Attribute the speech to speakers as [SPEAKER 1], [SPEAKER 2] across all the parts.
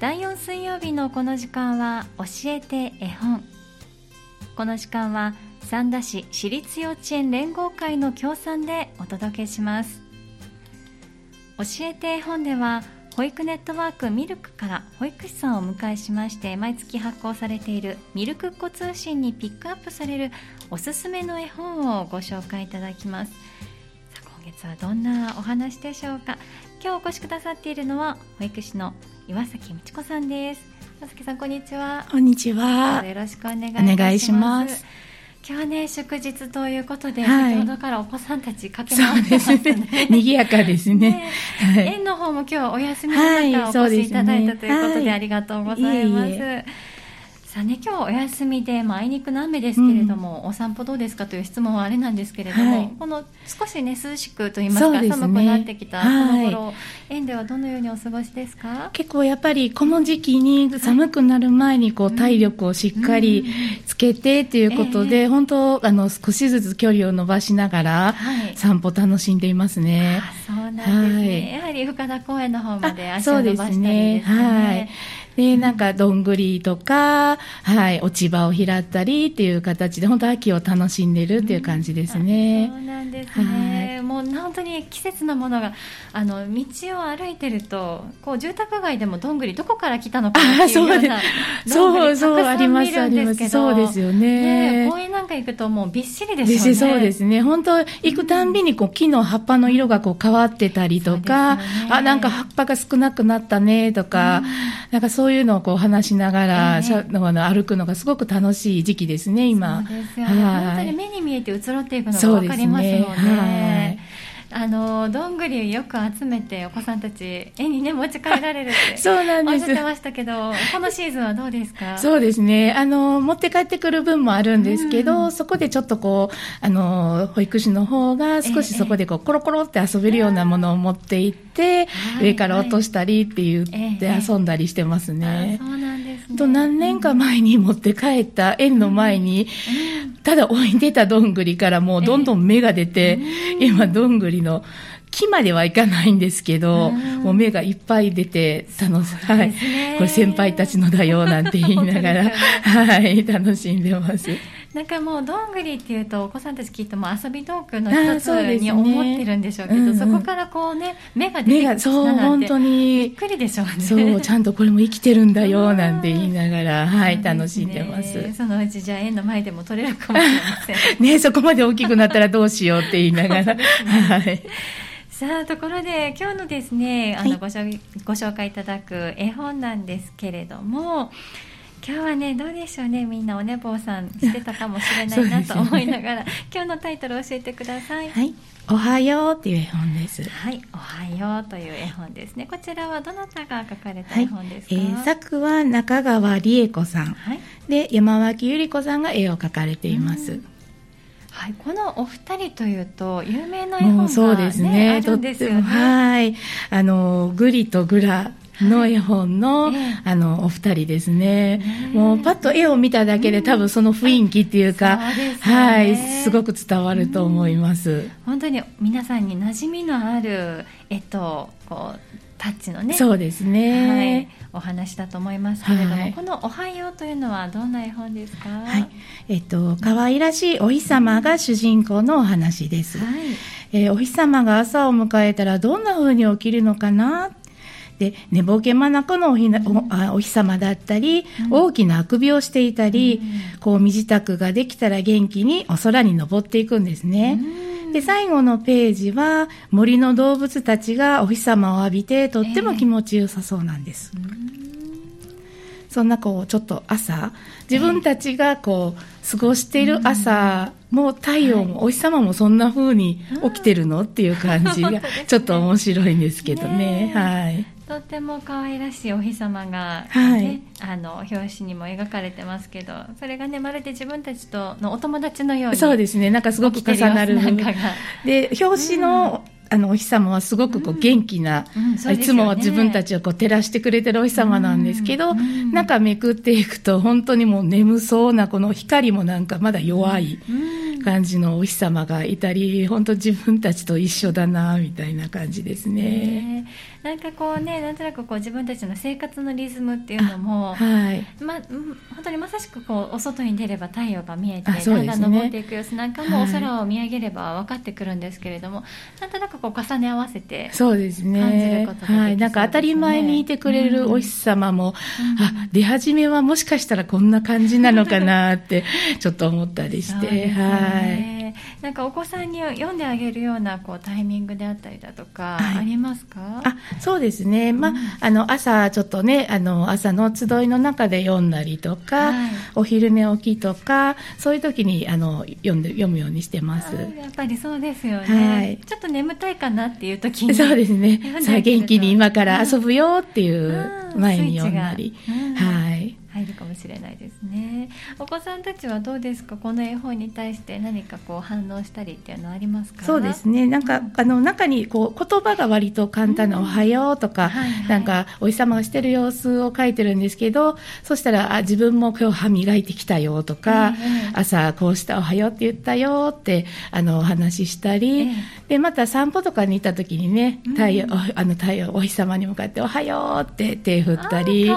[SPEAKER 1] 第4水曜日のこの時間は教えて絵本。この時間は三田市私立幼稚園連合会の協賛でお届けします。教えて絵本では保育ネットワークミルクから保育士さんをお迎えしまして毎月発行されているミルクっ子通信にピックアップされるおすすめの絵本をご紹介いただきます。さあ今月はどんなお話でしょうか。今日お越しくださっているのは保育士の岩崎美智子さんです。岩崎さんこんにちは。
[SPEAKER 2] こんにちは。
[SPEAKER 1] よろしくお願いします。今日はね祝日ということで、
[SPEAKER 2] はい。
[SPEAKER 1] 先ほどからお子さんたち駆け回ってますす
[SPEAKER 2] ね。
[SPEAKER 1] ね。
[SPEAKER 2] 賑やかですね。
[SPEAKER 1] ね。
[SPEAKER 2] はい。
[SPEAKER 1] 園の方も今日お休みの
[SPEAKER 2] はい
[SPEAKER 1] 中お越しいただいたということでありがとうございます。
[SPEAKER 2] いえいえ
[SPEAKER 1] さあね、今日お休みで、まあ、あいにくの雨ですけれども、お散歩どうですかという質問はあれなんですけれども、
[SPEAKER 2] はい。
[SPEAKER 1] この少しね涼しくと言いますか
[SPEAKER 2] ね。
[SPEAKER 1] 寒くなってきたこ
[SPEAKER 2] はい。
[SPEAKER 1] の頃、園ではどのようにお過ごしですか？
[SPEAKER 2] 結構やっぱりこの時期に寒くなる前にこう体力をしっかりつけてということ
[SPEAKER 1] え
[SPEAKER 2] で、本当あの少しずつ距離を伸ばしながら
[SPEAKER 1] はい。
[SPEAKER 2] 散歩楽しんでいますね。
[SPEAKER 1] あそうなんですね、
[SPEAKER 2] はい。
[SPEAKER 1] やはり深田公園の方まで
[SPEAKER 2] あ
[SPEAKER 1] 足を伸ばしたりですね。
[SPEAKER 2] はい。で、なんか、どんぐりとか、はい、落ち葉を拾ったりっていう形で、本当秋を楽しんでるっていう感じですね。
[SPEAKER 1] あ。そうなんですね、もう本当に季節のものがあの道を歩いてるとこう住宅街でもどんぐりどこから来たのかなっていうような
[SPEAKER 2] あそうそうありますあります。そうですよね。
[SPEAKER 1] 公園なんか行くともうびっしりです
[SPEAKER 2] で
[SPEAKER 1] よね。
[SPEAKER 2] そうですね。本当行くたんびにこう木の葉っぱの色がこう変わってたりとか、
[SPEAKER 1] ね。
[SPEAKER 2] あ、なんか葉っぱが少なくなったねとか、なんかそういうのをこう話しながら、
[SPEAKER 1] ええ。
[SPEAKER 2] しゃあの歩くのがすごく楽しい時期ですね、今。
[SPEAKER 1] そうですよね、
[SPEAKER 2] はい。
[SPEAKER 1] 本当に目に見えて移ろっていくのが
[SPEAKER 2] そうですね。
[SPEAKER 1] 分かりますもんね。
[SPEAKER 2] はい。
[SPEAKER 1] あのどんぐりよく集めてお子さんたち絵にね持ち帰られるって
[SPEAKER 2] そうなんです。
[SPEAKER 1] おっしゃってましたけどこのシーズンはどうですか？
[SPEAKER 2] そうですね。あの、持って帰ってくる分もあるんですけど、
[SPEAKER 1] うん。
[SPEAKER 2] そこでちょっとこう、あの、保育士の方が少しそこでこう、コロコロって遊べるようなものを持って行って、
[SPEAKER 1] はい。
[SPEAKER 2] 上から落としたりって言って
[SPEAKER 1] ええ。
[SPEAKER 2] 遊んだりしてますね。
[SPEAKER 1] あ。そうなんですね。
[SPEAKER 2] と何年か前に持って帰った園の前に、ただ置いてたどんぐりからもうどんどん芽が出て、今どんぐりの木まではいかないんですけど、
[SPEAKER 1] うん。
[SPEAKER 2] もう芽がいっぱい出て、楽し、はい。これ先輩たちのだよ、なんて言いながら、はい、楽しんでます。
[SPEAKER 1] なんかもうどんぐりっていうとお子さんたちきっともう遊び道具の
[SPEAKER 2] あ
[SPEAKER 1] 一つに思ってるんでしょうけど
[SPEAKER 2] うんうん。
[SPEAKER 1] そこからこうね芽が出てきた
[SPEAKER 2] そう、
[SPEAKER 1] なんて
[SPEAKER 2] 本当
[SPEAKER 1] びっ
[SPEAKER 2] に、
[SPEAKER 1] くりでしょうね。
[SPEAKER 2] そう、ちゃんとこれも生きてるんだ
[SPEAKER 1] う
[SPEAKER 2] よ、
[SPEAKER 1] ん。
[SPEAKER 2] なんて言いながら、はい、楽しんでます。
[SPEAKER 1] そのうちじゃあ園の前でも取れるかもしれません。
[SPEAKER 2] ね、そこまで大きくなったらどうしようって言いながら、
[SPEAKER 1] ね。
[SPEAKER 2] はい。
[SPEAKER 1] さあところで今日のですねあの、
[SPEAKER 2] はい。
[SPEAKER 1] ご紹介いただく絵本なんですけれども今日はねどうでしょうねみんなお寝坊さんしてたかもしれないなと思いながら、今日のタイトル教えてください
[SPEAKER 2] はい。おはようっていう絵本です。
[SPEAKER 1] はい、おはようという絵本ですね。こちらはどなたが書かれた絵
[SPEAKER 2] はい
[SPEAKER 1] 本ですか？
[SPEAKER 2] えー作は中川理恵子さん
[SPEAKER 1] はい、
[SPEAKER 2] で山脇由里子さんが絵を描かれています、
[SPEAKER 1] うんはい、このお二人というと有名な絵本が、ね、
[SPEAKER 2] そうですね
[SPEAKER 1] あるんですよね。
[SPEAKER 2] はいあのグリとグラの絵本の,、
[SPEAKER 1] ええ
[SPEAKER 2] あのお二人ですね。もうパッと絵を見ただけで、多分その雰囲気っていうか、はいすごく伝わると思います、
[SPEAKER 1] 本当に皆さんに馴染みのある絵とこうタッチのね。
[SPEAKER 2] そうですね、
[SPEAKER 1] はい、お話だと思いますけれども、
[SPEAKER 2] はい。
[SPEAKER 1] この「おはよう」というのはどんな絵本ですか？
[SPEAKER 2] はい。えっと可愛らしいお日様が主人公のお話です、
[SPEAKER 1] はい。
[SPEAKER 2] えーお日様が朝を迎えたらどんな風に起きるのかなで寝ぼけまなこのおひなおあお日様だったり、
[SPEAKER 1] うん。
[SPEAKER 2] 大きなあくびをしていたり、
[SPEAKER 1] うん。
[SPEAKER 2] こう身支度ができたら元気にお空に登っていくんですね。
[SPEAKER 1] うん。
[SPEAKER 2] で最後のページは森の動物たちがお日様を浴びてとっても気持ちよさそうなんです。そんなこうちょっと朝自分たちがこう過ごしている朝も太陽もお日様もそんな風に起きてるの？っていう感じが ちょっと面白いんですけどね。はい。
[SPEAKER 1] とっても可愛らしいお日様が、ね
[SPEAKER 2] はい。
[SPEAKER 1] あの表紙にも描かれてますけどそれがねまるで自分たちとのお友達のように
[SPEAKER 2] そうですね。なんかすごく重なる。で表紙の、あのお日様はすごくこう元気な、
[SPEAKER 1] うんそう
[SPEAKER 2] い
[SPEAKER 1] ですよね。
[SPEAKER 2] つもは自分たちをこう照らしてくれてるお日様なんですけど、
[SPEAKER 1] うん。
[SPEAKER 2] 中めくっていくと本当にもう眠そうなこの光もなんかまだ弱い。
[SPEAKER 1] うん
[SPEAKER 2] 感じのお日様がいたり、本当自分たちと一緒だなみたいな感じですね。
[SPEAKER 1] なんかこうね、なんとなくこう自分たちの生活のリズムっていうのも、
[SPEAKER 2] はい、
[SPEAKER 1] ま本当にまさしくこうお外に出れば太陽が見えて、ね、だんだん昇っていく様子なんかもお空を見上げれば分かってくるんですけれども、はい、なんとなくこう重ね合わせて
[SPEAKER 2] そうですね。感じることができ、ね、はい、なんか当たり前にいてくれるお日様も、うん、あ出始めはもしかしたらこんな感じなのかなってちょっと思ったりして、ね、はい。
[SPEAKER 1] なんかお子さんに読んであげるようなこうタイミングであったりだとか、ありますか？
[SPEAKER 2] あそうですね、まあ、あの朝ちょっとねあの朝の集いの中で読んだりとか、はい、お昼寝起きとかそういう時にあの読んで読むようにしてます。や
[SPEAKER 1] っぱりそうですよね、はい、ちょっと眠たいかなっていう時に
[SPEAKER 2] そうですね。さあ元気に今から遊ぶよっていう前に読んだり、はい
[SPEAKER 1] 入るかもしれないですね。お子さんたちはどうですか？この絵本に対して何かこう反応したりっていうのはありますか？
[SPEAKER 2] そうですね。なんか、うん、あの中にこう言葉が割と簡単な「おはよう」とか、うんはいはい、なんかお日様がしてる様子を書いてるんですけどそしたらあ自分も今日歯磨いてきたよとか、えー、朝こうした「おはよう」って言ったよってあのお話ししたり、えー、でまた散歩とかに行った時にね太陽、うん、あの太陽お日様に向かって「おはよう」って手振ったり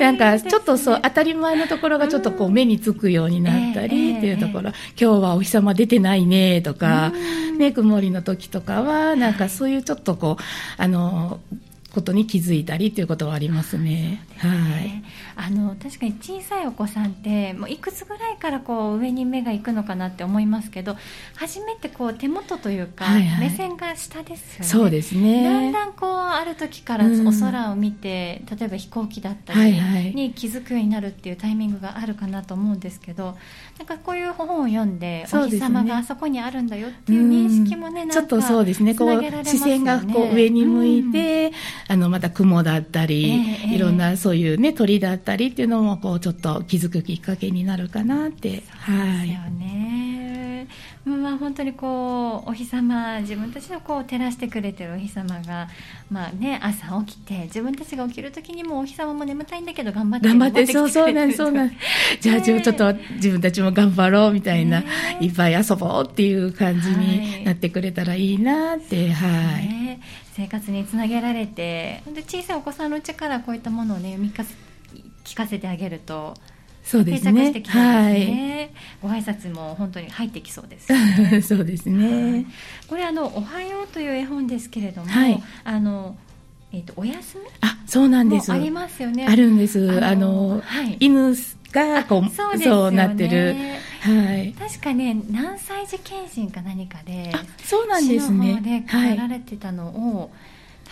[SPEAKER 2] なんかちょっとそう当たり前のところがちょっとこう目につくようになったりっていうところ、今日はお日様出てないねとか、ね、曇りの時とかは、なんかそういうちょっとこう、あの、ことに気づいたりということはありますね。すねはい。
[SPEAKER 1] あの確かに小さいお子さんってもういくつぐらいからこう上に目が行くのかなって思いますけど、初めてこう手元というか、はいはい、目線が下ですよね。
[SPEAKER 2] そうですね。
[SPEAKER 1] だんだんこうある時からお空を見て、うん、例えば飛行機だったりに気づくようになるっていうタイミングがあるかなと思うんですけど、なんかこういう本を読んで、お日様があそこにあるんだよっていう認識もね、
[SPEAKER 2] ちょっとそうですね。こう視線がこう上に向いて。うんあの、また雲だったり、えー、いろんなそういうね、鳥だったりっていうのも、こう、ちょっと気づくきっかけになるかなって。
[SPEAKER 1] はい。ですよね。まあ、本当にこうお日様自分たちのこう照らしてくれてるお日様が、まあね、朝起きて自分たちが起きる時にもお日様も眠たいんだけど頑張って
[SPEAKER 2] 頑張ってそうそうなんそうなんじゃあ、ちょっと自分たちも頑張ろうみたいな、いっぱい遊ぼうっていう感じになってくれたらいいなって、はい、はい。
[SPEAKER 1] 生活につなげられてで小さいお子さんのうちからこういったものをね読み聞かせてあげると
[SPEAKER 2] そうですね。
[SPEAKER 1] すねはい。ご挨拶も本当に入ってきそうです、
[SPEAKER 2] ね。そうですね。
[SPEAKER 1] これあのおはようという絵本ですけれども、はい、あのえっ、ー、とお休み
[SPEAKER 2] あそうなんです
[SPEAKER 1] ありますよね。
[SPEAKER 2] あるんです。あの、はい、犬がこうそう、ね、そうなってる。はい。
[SPEAKER 1] 確かね何歳児検診か何かで
[SPEAKER 2] そうなんですね。
[SPEAKER 1] で帰られてたのを。はい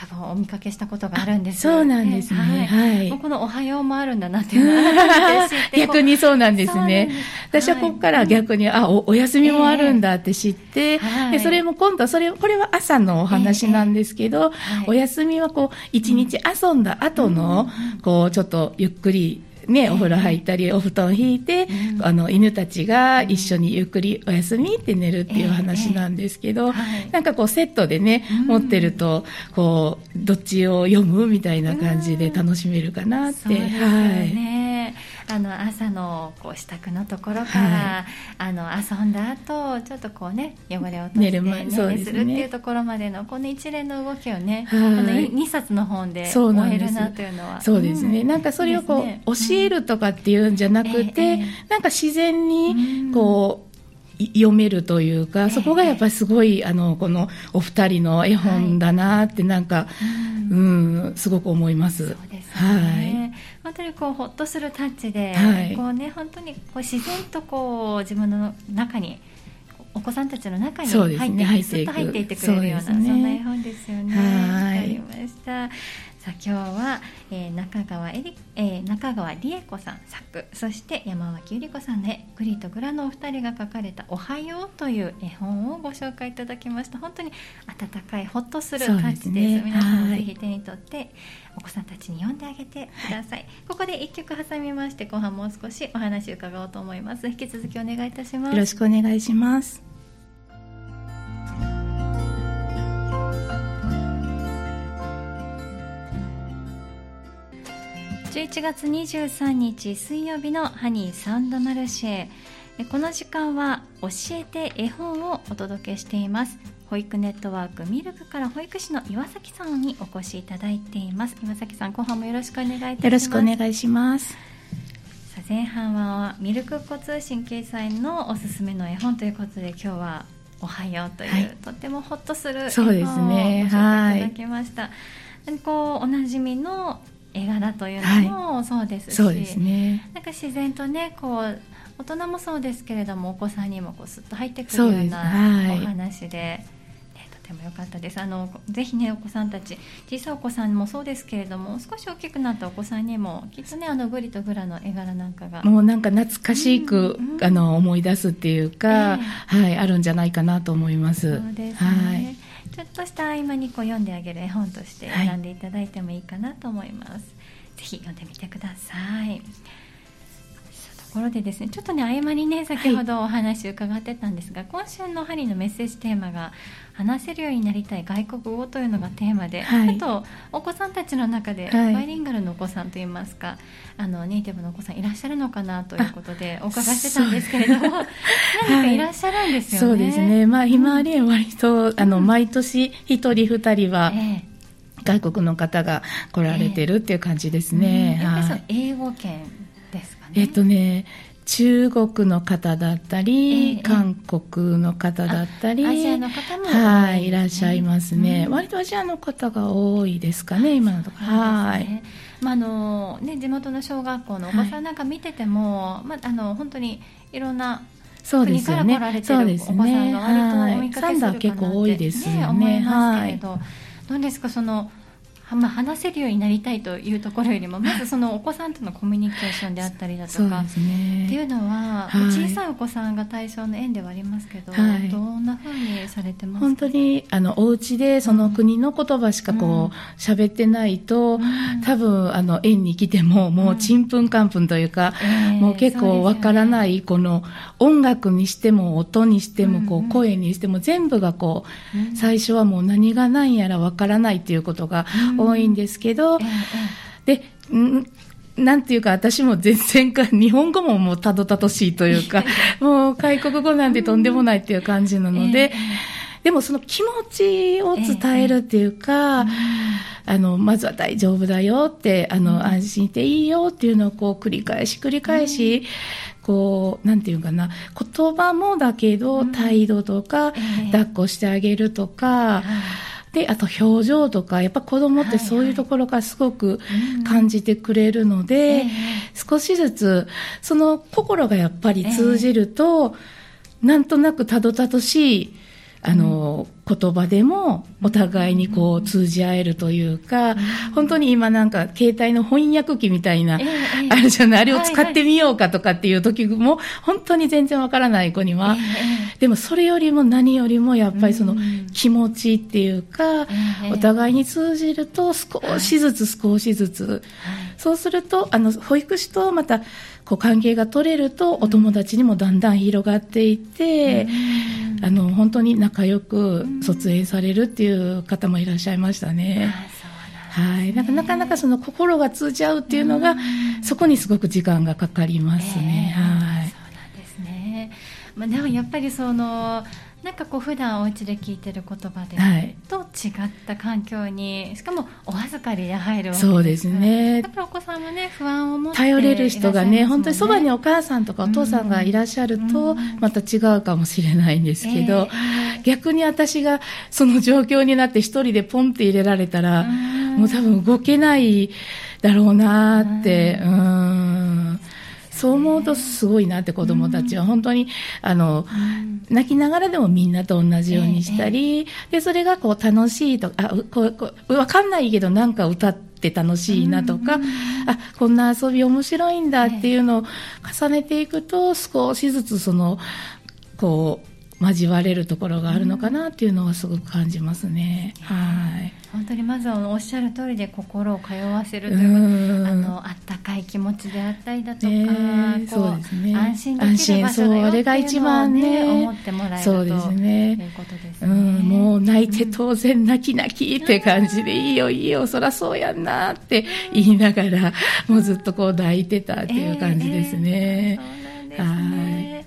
[SPEAKER 1] 多分お見かけしたことがあるんです。
[SPEAKER 2] そうなんですね。はい。
[SPEAKER 1] このおはようもあるんだなってい う
[SPEAKER 2] 逆にそうなんですね。私はここから逆に、あお、お休みもあるんだって知って、で、それも今度それ、これは朝のお話なんですけど、お休みはこう、一日遊んだ後の、こう、ちょっとゆっくり、ね、お風呂入ったり、お布団引いて、あの、犬たちが一緒にゆっくりお休みって寝るっていう話なんですけど、なんかこうセットでね、持ってると、こう、どっちを読むみたいな感じで楽しめるかなって。はい。
[SPEAKER 1] あの朝のこう支度のところから、はい、あの遊んだ後ちょっとこうね汚れを落として寝るするっていうところまでのこの一連の動きをね、はい、この2冊の本で終えるなというのは。
[SPEAKER 2] そうですね、うん、なんかそれをこう、ね、教えるとかっていうんじゃなくて、うんなんか自然にこう、読めるというか、そこがやっぱりすごい、あの、このお二人の絵本だなってなんか、うん、すごく思います。そうですね。
[SPEAKER 1] はい。本当にこうほっとするタッチで、はい、こうね本当にこう自然とこう自分の中にお子さんたちの中に入って、ね、入っていく、入っていってくれるようなそ、ね,、んな絵本ですよね。はい。わかりました。さあ今日は、えー、中川えり、えー、中川理恵子さん作そして山脇ゆり子さんの絵グリとグラのお二人が書かれた「おはよう」という絵本をご紹介いただきました。本当に温かいほっとする感じです、ね、皆さんもぜひ手に取ってお子さんたちに読んであげてください、はい、ここで一曲挟みまして後半もう少しお話伺おうと思います。引き続きお願いいたします。
[SPEAKER 2] よろしくお願いします
[SPEAKER 1] 11月23日水曜日のハニーサウンドマルシェ。この時間は教えて絵本をお届けしています。保育ネットワークミルクから保育士の岩崎さんにお越しいただいています。岩崎さん後半もよろしくお願いいたします。
[SPEAKER 2] よろしくお願いします。
[SPEAKER 1] さあ前半はミルクっ子通信掲載のおすすめの絵本ということで今日はおはようという、はい、とてもホッとする絵本を教えていただきました、はい、こうおなじみの絵柄というのもそうですし、はい、すね。なんか自然とねこう大人もそうですけれどもお子さんにもこうスッと入ってくるようなお話で。とても良かったです。あのぜひねお子さんたち小さいお子さんもそうですけれども少し大きくなったお子さんにもきっとねあのグリとグラの絵柄なんかが。
[SPEAKER 2] もうなんか懐かしく、うんうん、あの思い出すっていうか、えー、はいあるんじゃないかなと思います。
[SPEAKER 1] そうですね、はいちょっとした合間にこう読んであげる絵本として選んでいただいてもいいかなと思います、はい、ぜひ読んでみてください。ころでですねちょっとね合間にね先ほどお話伺ってたんですが、はい、今週の針のメッセージテーマが話せるようになりたい外国語というのがテーマで、はい、あとお子さんたちの中でバイリンガルのお子さんといいますか、あのネイティブのお子さんいらっしゃるのかなということでお伺いしてたんですけれども何かい。らっしゃるんですよね、
[SPEAKER 2] そうですね。まあひまわり園割と、あの毎年一人二人は、えー、外国の方が来られてるっていう感じですね。
[SPEAKER 1] えー、はい、英語圏ね。
[SPEAKER 2] えっとね、中国の方だったり、えー、韓国の方だったり、
[SPEAKER 1] アジアの方も、
[SPEAKER 2] はい、いらっしゃいますね、うん、割とアジアの方が多いですかね、今のところ。はい。
[SPEAKER 1] まああのね、地元の小学校のお子さんなんか見てても、はい、まあ、あの本当にいろんなそうですよね。そうですね。割とお見かけするかなって、ね、結構多いですよね。思いますけれど、はい、どうですかそのまあ、話せるようになりたいというところよりもまずそのお子さんとのコミュニケーションであったりだとか、ね、っていうのは、はい、小さいお子さんが対象の園ではありますけど、はい、どんなふうにされてますか？
[SPEAKER 2] 本当にあのお家でその国の言葉しかこう喋、うん、ってないと、うん、多分あの園に来てももうちんぷんかんぷんというか、うん、もう結構わからない、この音楽にしても音にしてもこう声にしても全部がこう、最初はもう何が何やらわからないっていうことが、多いんですけど、で、んなんていうか、私も全然か、日本語ももうたどたどしいというか、もう外国語なんてとんでもないっていう感じなので、でもその気持ちを伝えるっていうか、あの、まずは大丈夫だよって、あの、安心していいよっていうのをこう繰り返し繰り返し、こう、なんていうかな、言葉もだけど、態度とか、抱っこしてあげるとか、で、あと表情とか、やっぱ子供ってそういうところからすごく感じてくれるので、少しずつ、その心がやっぱり通じると、なんとなくたどたどしい、あの、言葉でもお互いにこう通じ合えるというか、本当に今なんか携帯の翻訳機みたいな、あるじゃない、あれを使ってみようかとかっていう時も、本当に全然わからない子には、でもそれよりも何よりもやっぱりその気持ちっていうか、お互いに通じると少しずつ少しずつ、そうすると、あの、保育士とまたこう関係が取れるとお友達にもだんだん広がっていって、あの、本当に仲良く卒園されるっていう方もいらっしゃいましたね。はい。なんかなかなかその心が通じ合うっていうのが、そこにすごく時間がかかりますね。はい。
[SPEAKER 1] そうなんですね。まあ、でもやっぱりその、なんかこう普段お家で聞いてる言葉で、はい、と違った環境にしかもお預かりで入るわけ
[SPEAKER 2] そうですね。
[SPEAKER 1] だからお子さんもね不安を持って
[SPEAKER 2] 頼れる人がね、ね、本当にそばにお母さんとかお父さんがいらっしゃるとまた違うかもしれないんですけど、えー、逆に私がその状況になって一人でポンって入れられたらもう多分動けないだろうなってうんそう思うとすごいなって子供たちは本当に、あの、泣きながらでもみんなと同じようにしたり、で、それがこう楽しいとか、あ、こう、こう、わかんないけどなんか歌って楽しいなとか、あ、こんな遊び面白いんだっていうのを重ねていくと、少しずつその、こう、交われるところがあるのかなっていうのはすごく感じますね。はい。
[SPEAKER 1] 本当にまずはおっしゃる通りで心を通わせるというか、あのあったかい気持ちであったりだとか、ね、
[SPEAKER 2] そうですね。
[SPEAKER 1] 安心できる場所だよっていうのをね、思ってもらえるそうですね。ということですね。うん、
[SPEAKER 2] もう泣いて当然泣き泣きって感じで、いいよいいよ、そらそうやんなって言いながら、もうずっとこう抱いてたっていう感じですね。えーえー
[SPEAKER 1] ですね。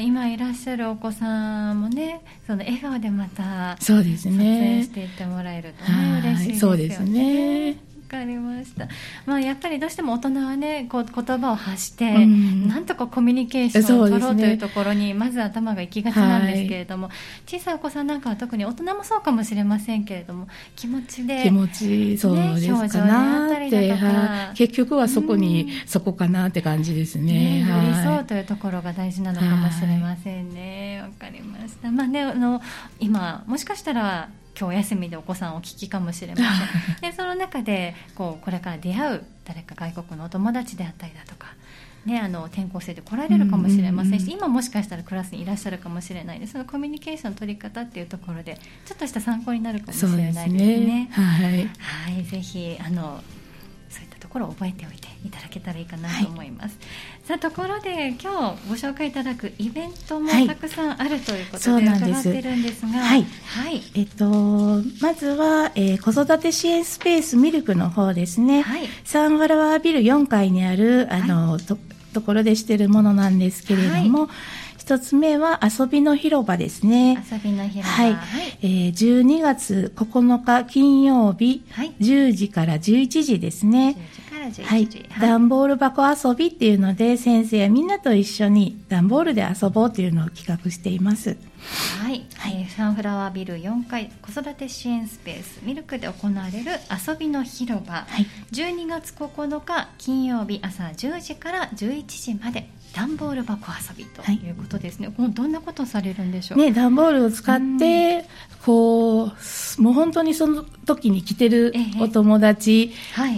[SPEAKER 1] 今いらっしゃるお子さんもね、その笑顔でまた
[SPEAKER 2] そうですね。
[SPEAKER 1] 撮影していってもらえるとね嬉しいですよね。そうですね。かりました、まあ、やっぱりどうしても大人はねこう言葉を発して、うん、なんとかコミュニケーションを取ろうというところに、まず頭が行きがちなんですけれども、はい、小さいお子さんなんかは特に大人もそうかもしれませんけれども気持ちで
[SPEAKER 2] 気持ちそうですかなって、ね、結局はそこに、うん、そこかなって感じですね。
[SPEAKER 1] ね寄り添うというところが大事なのかもしれませんね。わ、かりました。まあねあの今もしかしたら今日休みでお子さんお聞きかもしれません。でその中でこうこれから出会う誰か外国のお友達であったりだとか、ね、あの転校生で来られるかもしれませんし、今もしかしたらクラスにいらっしゃるかもしれないでそのコミュニケーション取り方っていうところでちょっとした参考になるかもしれないですね。すね。はい、はい、ぜひあのところを覚えておいていただけたらいいかなと思います。はい、さあところで今日ご紹介いただくイベントもたくさんあるということで伺ってるんですが、
[SPEAKER 2] はい、はい、えっとまずは、えー、子育て支援スペースミルクの方ですね。はい、サンフラワービル4階にあるあの、はい、とところでしているものなんですけれども。はい一つ目は遊びの広場ですね。
[SPEAKER 1] 遊びの広場。
[SPEAKER 2] はい。はい、えー、12月9日金曜日、はい、10時から11時ですね。はい、段ボール箱遊びっていうので先生やみんなと一緒に段ボールで遊ぼうというのを企画しています
[SPEAKER 1] はい、はい、サンフラワービル4階子育て支援スペース。ミルクで行われる遊びの広場、はい、12月9日金曜日朝10時から11時まで段ボール箱遊びとい。うことですね、はい、どんなことされるんでしょう？
[SPEAKER 2] ね段ボールを使って、こうもう本当にその時に来てるお友達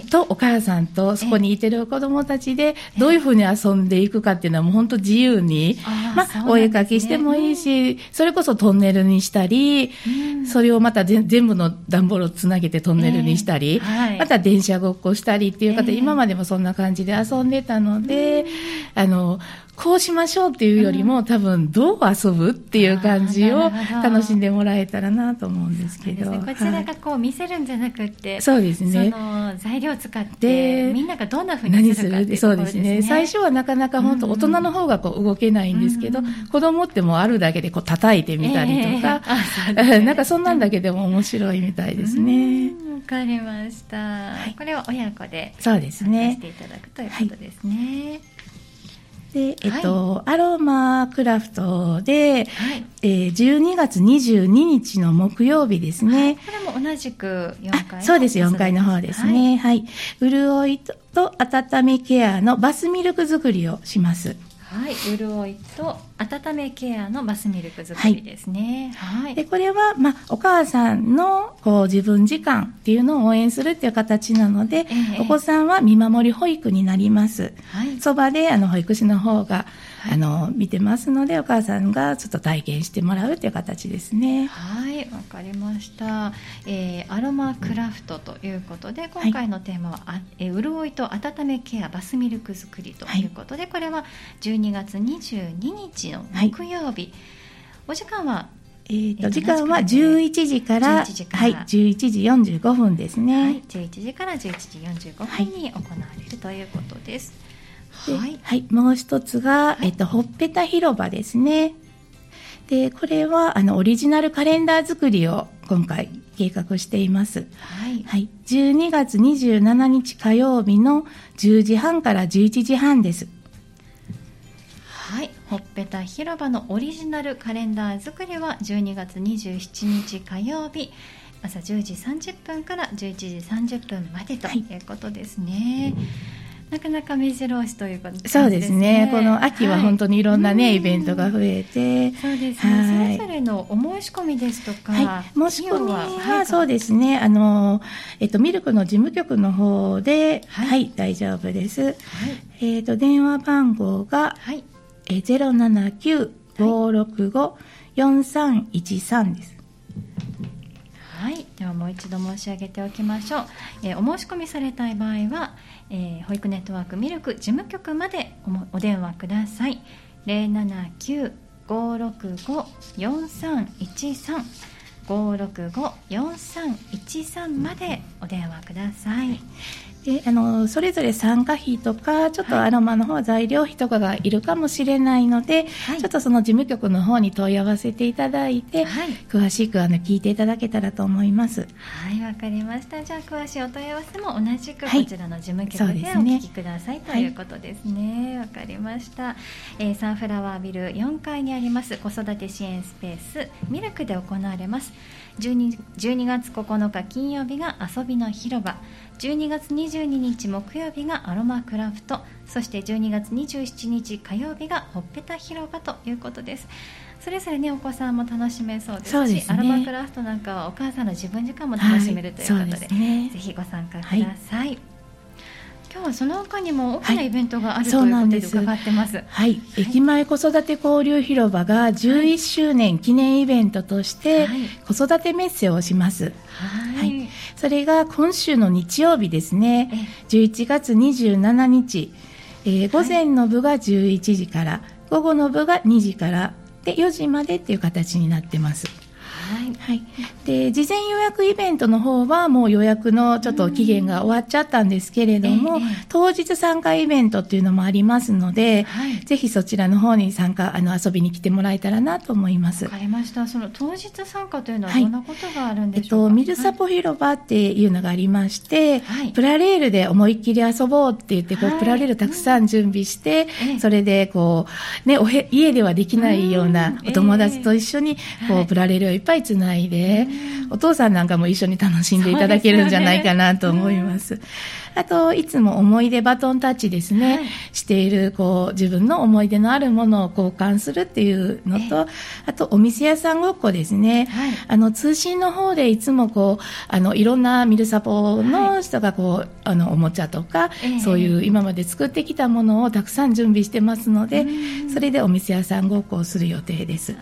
[SPEAKER 2] とお母さんとそこにいてる子供たちでどういうふうに遊んでいくかっていうのはもう本当自由に、まあ、お絵かきしてもいいし、それこそトンネルにしたり、それをまた全部の段ボールをつなげてトンネルにしたり、また電車ごっこしたりっていう方、今までもそんな感じで遊んでたので、あのこうしましょうっていうよりも、うん、多分どう遊ぶっていう感じを楽しんでもらえたらなと思うんですけど、
[SPEAKER 1] ね、こちらがこう見せるんじゃなくて、
[SPEAKER 2] そうですね。
[SPEAKER 1] その材料を使ってみんながどんなふうにするかっていうところですね、ね、
[SPEAKER 2] 最初はなかなか本当大人の方がこう動けないんですけど、うん。うん、子供ってもうあるだけでこう叩いてみたりとか、えー ね、なんかそんなんだけでも面白いみたいですね。
[SPEAKER 1] わかりました、はい、これは親子で
[SPEAKER 2] そうですね。
[SPEAKER 1] していただくということですね。はい
[SPEAKER 2] で、えっと、はい、アロマクラフトで、はい、えー、12月22日の木曜日ですね。はい、こ
[SPEAKER 1] れも同じく4階
[SPEAKER 2] そうです、4階の方ですね。はい。潤いと温めケアのバスミルク作りをします。
[SPEAKER 1] はい、潤いと温めケアのバスミルク作りですね。
[SPEAKER 2] はい。で、これは、まあ、お母さんの、こう、自分時間っていうのを応援するっていう形なので、えー、お子さんは見守り保育になります。はい。そばで、あの、保育士の方が、あの見てますのでお母さんがちょっと体験してもらうという形ですね
[SPEAKER 1] はいわかりました、えー、アロマクラフトということで今回のテーマは、はい、えー、潤いと温めケアバスミルク作りということで、はい、これは12月22日の木曜日、はい、お時間は
[SPEAKER 2] えーと、時間は11時から11時から、はい、11時45分ですね、はい、
[SPEAKER 1] 11時から11時45分に行われるということです、
[SPEAKER 2] はい、はい、もう一つが、えっと、ほっぺた広場ですね。で、これは、あの、オリジナルカレンダー作りを今回計画しています。はい。はい。12月27日火曜日の10時半から11時半です。
[SPEAKER 1] はい。ほっぺた広場のオリジナルカレンダー作りは12月27日火曜日、朝10時30分から11時30分までということですね。はいなかなか目白押しというか、ね、
[SPEAKER 2] そうですね。この秋は本当にいろんなね、はい、イベントが増えて。
[SPEAKER 1] そうですね、はい、それぞれのお申し込みですとか、
[SPEAKER 2] はい、申し込みはそうですね。あの、えっと、ミルクの事務局の方で、はい、はい、大丈夫です。はい、えっと、電話番号が、はい、え079-565-4313です。
[SPEAKER 1] はい、ではもう一度申し上げておきましょう、えー、お申し込みされたい場合は、えー、保育ネットワークミルク事務局までお電話ください。079-565-4313 565-4313までお電話ください。
[SPEAKER 2] であのそれぞれ参加費とかちょっとアロマの方、材料費とかがいるかもしれないので、はい、ちょっとその事務局の方に問い合わせていただいて、はい、詳しくあの聞いていただけたらと思います。
[SPEAKER 1] はいわかりました。じゃあ詳しいお問い合わせも同じくこちらの事務局でお聞きください、はい、ということですね。わ、かりました、えー、サンフラワービル4階にあります子育て支援スペースミルクで行われます 12, 12月9日金曜日が遊びの広場。12月22日木曜日がアロマクラフト。そして12月27日火曜日がほっぺた広場ということです。それぞれねお子さんも楽しめそうですし、ね、アロマクラフトなんかはお母さんの自分時間も楽しめるということではいでね、ぜひご参加ください、はい今日はその他にも大きなイベントがある、はい、ということで伺ってます。
[SPEAKER 2] はい、駅前子育て交流広場が11周年記念イベントとして、子育てメッセをします。はい、それが今週の日曜日ですね。11月27日、えー、午前の部が11時から、午後の部が2時からで4時までっていう形になってます。はい、はい、で事前予約イベントの方はもう予約のちょっと期限が終わっちゃったんですけれども、えー、当日参加イベントっていうのもありますので、はい、ぜひそちらの方に参加あの遊びに来てもらえたらなと思います。
[SPEAKER 1] わかりました。その当日参加というのはどんなことがあるんでしょうか？はい、えっと
[SPEAKER 2] ミルサポ広場っていうのがありまして、はい、プラレールで思いっきり遊ぼうって言ってこう、プラレールたくさん準備して、それでこうねおへ家ではできないようなお友達と一緒にこう、プラレールをいっぱいつないで、お父さんなんかも一緒に楽しんでいただけるんじゃないかなと思います。あと、いつも思い出バトンタッチですね、はい、している、こう、自分の思い出のあるものを交換するっていうのと、あと、お店屋さんごっこですね。はい、あの、通信の方でいつもこう、あの、いろんなミルサポの人がこう、あの、おもちゃとか、そういう今まで作ってきたものをたくさん準備してますので、それでお店屋さんごっこをする予定です。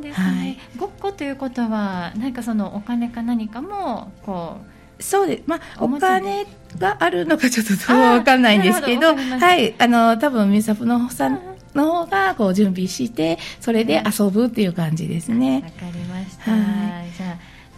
[SPEAKER 1] ですね、はい、ごっこということは何かそのお金か何かもこ
[SPEAKER 2] うそうです、まあ、お金があるのかちょっとどうわかんないんですけど、はい、あの多分ミサプのさん。の方がこう準備して、それで遊ぶっていう感じですね。
[SPEAKER 1] わ、かりました。はい、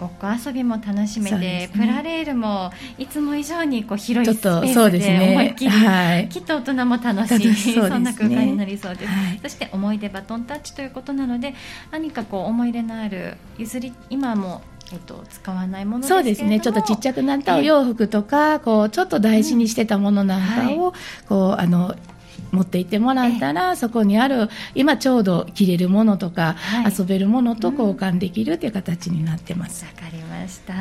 [SPEAKER 1] ごっこ遊びも楽しめて、ね、プラレールもいつも以上にこう広いスペースで思いっきり、はい、きっと大人も楽しいそ、ね,、んな空間になりそうです、はい、そして思い出バトンタッチということなので何かこう思い出のある譲り今もえっと、使わないもの
[SPEAKER 2] そうですね。ちょっとちっちゃくなったお洋服とか、こうちょっと大事にしてたものなんかを、うんはい、こうあの持っていってもらったら、そこにある今ちょうど着れるものとか、はい、遊べるものと交換できるという形になってます。
[SPEAKER 1] わ、うん、かりました、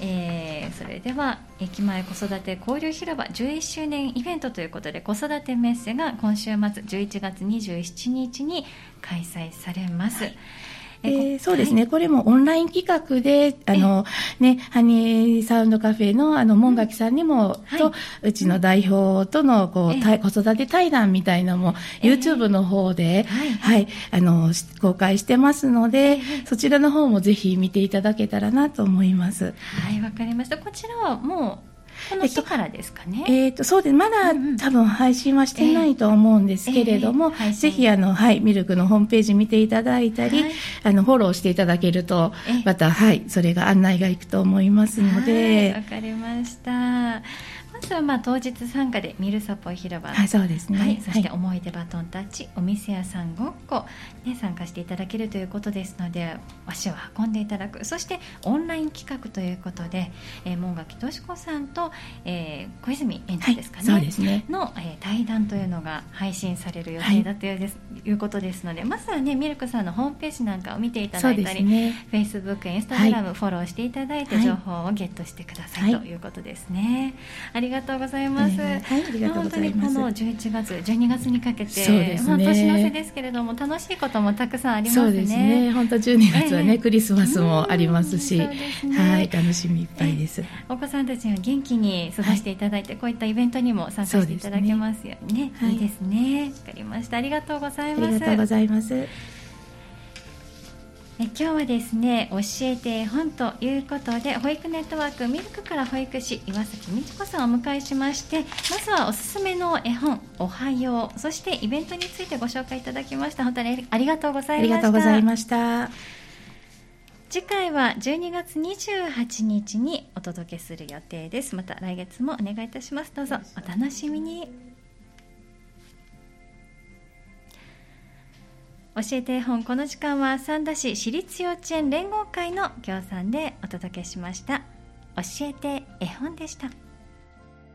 [SPEAKER 1] えー、それでは駅前子育て交流広場11周年イベントということで子育てメッセが今週末11月27日に開催されます。はい
[SPEAKER 2] えー、そうですね、はい、これもオンライン企画で、あの、ね、ハニーサウンドカフェの、あの、門垣さんにも、うん、と、うちの代表との、こう、えー、子育て対談みたいなのも、えー、YouTube の方で、はい、はい、あの、公開してますので、そちらの方もぜひ見ていただけたらなと思います。
[SPEAKER 1] はい、わかりました。こちらはもう、この日からですかね。
[SPEAKER 2] えっ、ー、と、そうです。まだ、うんうん、多分配信はしてないと思うんですけれども、えーえー、ぜひ、あの、はい、ミルクのホームページ見ていただいたり、はい、あの、フォローしていただけると、また、はい、それが案内がいくと思いますので。
[SPEAKER 1] わかりました。まずはまあ当日参加でミルサポ広場、
[SPEAKER 2] はい、そうですね、はい、
[SPEAKER 1] そして思い出バトンタッチ、はい、お店屋さんごっこ、ね、参加していただけるということですので足を運んでいただく。そしてオンライン企画ということで、えー、門垣敏子さんと、えー、小泉園長ですかね,、はい、そうですね。の、えー、対談というのが配信される予定だというです、い、うことですのでまずはねミルクさんのホームページなんかを見ていただいたり、ね、フェイスブックインスタグラム、フォローしていただいて情報をゲットしてください、ということですね。ありがとうございます。はい、
[SPEAKER 2] ありがとうございます。
[SPEAKER 1] この11月、12月にかけて、そうですね、まあ、年の瀬ですけれども、楽しいこともたくさんありますね。そうですね。
[SPEAKER 2] 本当12月はね、えー、クリスマスもありますし、すね、はい、楽しみいっぱいです。
[SPEAKER 1] お子さんたちが元気に過ごしていただいて、はい、こういったイベントにも参加していただけますよね。ねはい、いいですね。わかりました。ありがとうございます。あ
[SPEAKER 2] りがとうございます。
[SPEAKER 1] え今日はですね教えて絵本ということで保育ネットワークミルクから保育士岩崎美智子さんをお迎えしましてまずはおすすめの絵本おはようそしてイベントについてご紹介いただきました。本当にありがとうございました。あ
[SPEAKER 2] りがとうございました。
[SPEAKER 1] 次回は12月28日にお届けする予定です。また来月もお願いいたします。どうぞお楽しみに教えて絵本。この時間は三田市私立幼稚園連合会の協賛でお届けしました。教えて絵本でした。